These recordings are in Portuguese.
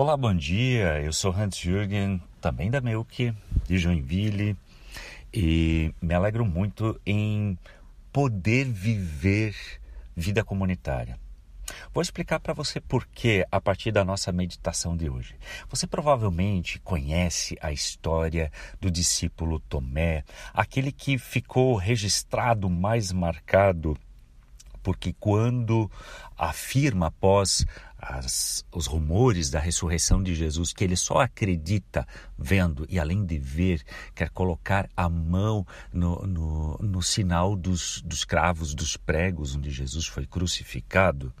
Olá, bom dia. Eu sou Hans Jürgen, também da Milk, de Joinville, e me alegro muito em poder viver vida comunitária. Vou explicar para você por que a partir da nossa meditação de hoje. Você provavelmente conhece a história do discípulo Tomé, aquele que ficou registrado mais marcado porque quando afirma após as, os rumores da ressurreição de Jesus, que ele só acredita vendo e além de ver, quer colocar a mão no, no, no sinal dos, dos cravos, dos pregos onde Jesus foi crucificado,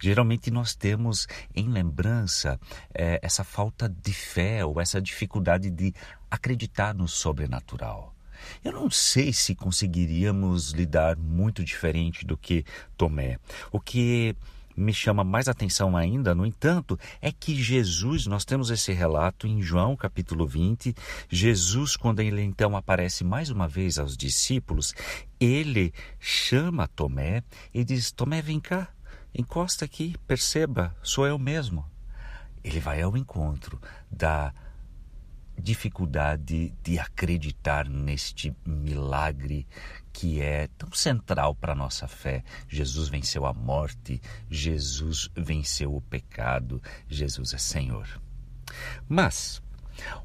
geralmente nós temos em lembrança é, essa falta de fé ou essa dificuldade de acreditar no sobrenatural. Eu não sei se conseguiríamos lidar muito diferente do que Tomé. O que me chama mais atenção ainda, no entanto, é que Jesus, nós temos esse relato em João capítulo 20, Jesus, quando ele então aparece mais uma vez aos discípulos, ele chama Tomé e diz: Tomé, vem cá, encosta aqui, perceba, sou eu mesmo. Ele vai ao encontro da dificuldade de acreditar neste milagre que é tão central para a nossa fé. Jesus venceu a morte, Jesus venceu o pecado, Jesus é Senhor. Mas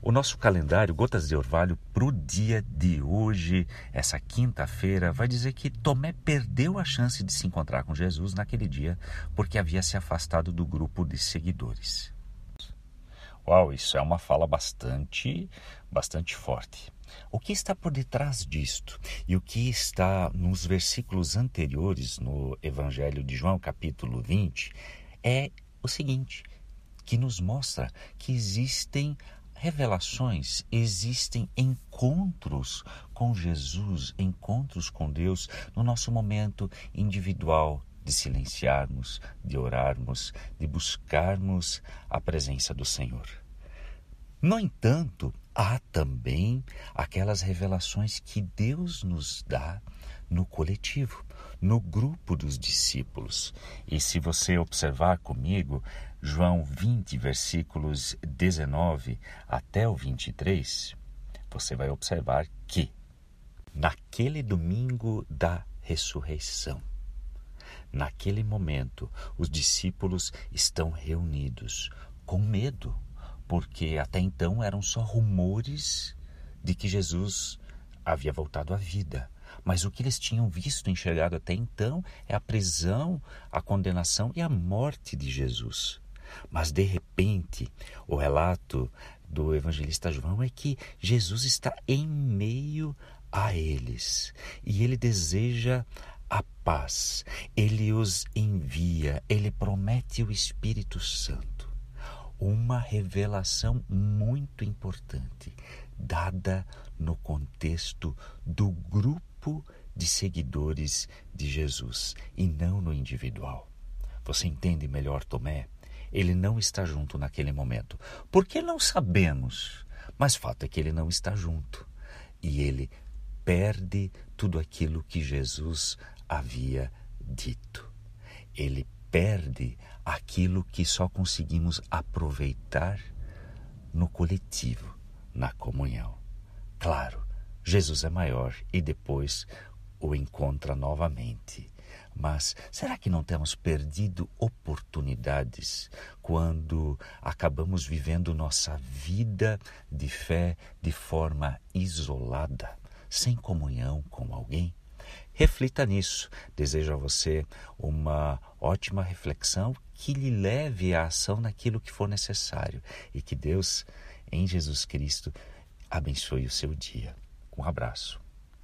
o nosso calendário Gotas de Orvalho para o dia de hoje, essa quinta-feira, vai dizer que Tomé perdeu a chance de se encontrar com Jesus naquele dia porque havia se afastado do grupo de seguidores. Uau, isso é uma fala bastante, bastante forte. O que está por detrás disto? E o que está nos versículos anteriores no Evangelho de João, capítulo 20, é o seguinte: que nos mostra que existem revelações, existem encontros com Jesus, encontros com Deus no nosso momento individual, de silenciarmos, de orarmos, de buscarmos a presença do Senhor. No entanto, há também aquelas revelações que Deus nos dá no coletivo, no grupo dos discípulos. E se você observar comigo, João 20, versículos 19 até o 23, você vai observar que naquele domingo da ressurreição, Naquele momento, os discípulos estão reunidos com medo, porque até então eram só rumores de que Jesus havia voltado à vida. Mas o que eles tinham visto enxergado até então é a prisão, a condenação e a morte de Jesus. Mas de repente, o relato do evangelista João é que Jesus está em meio a eles e ele deseja a paz. Ele os envia, ele promete o Espírito Santo. Uma revelação muito importante, dada no contexto do grupo de seguidores de Jesus e não no individual. Você entende melhor, Tomé? Ele não está junto naquele momento. Por que não sabemos? Mas fato é que ele não está junto. E ele perde tudo aquilo que Jesus havia dito. Ele perde aquilo que só conseguimos aproveitar no coletivo, na comunhão. Claro, Jesus é maior e depois o encontra novamente. Mas será que não temos perdido oportunidades quando acabamos vivendo nossa vida de fé de forma isolada, sem comunhão com alguém? Reflita nisso. Desejo a você uma ótima reflexão que lhe leve à ação naquilo que for necessário e que Deus, em Jesus Cristo, abençoe o seu dia. Um abraço.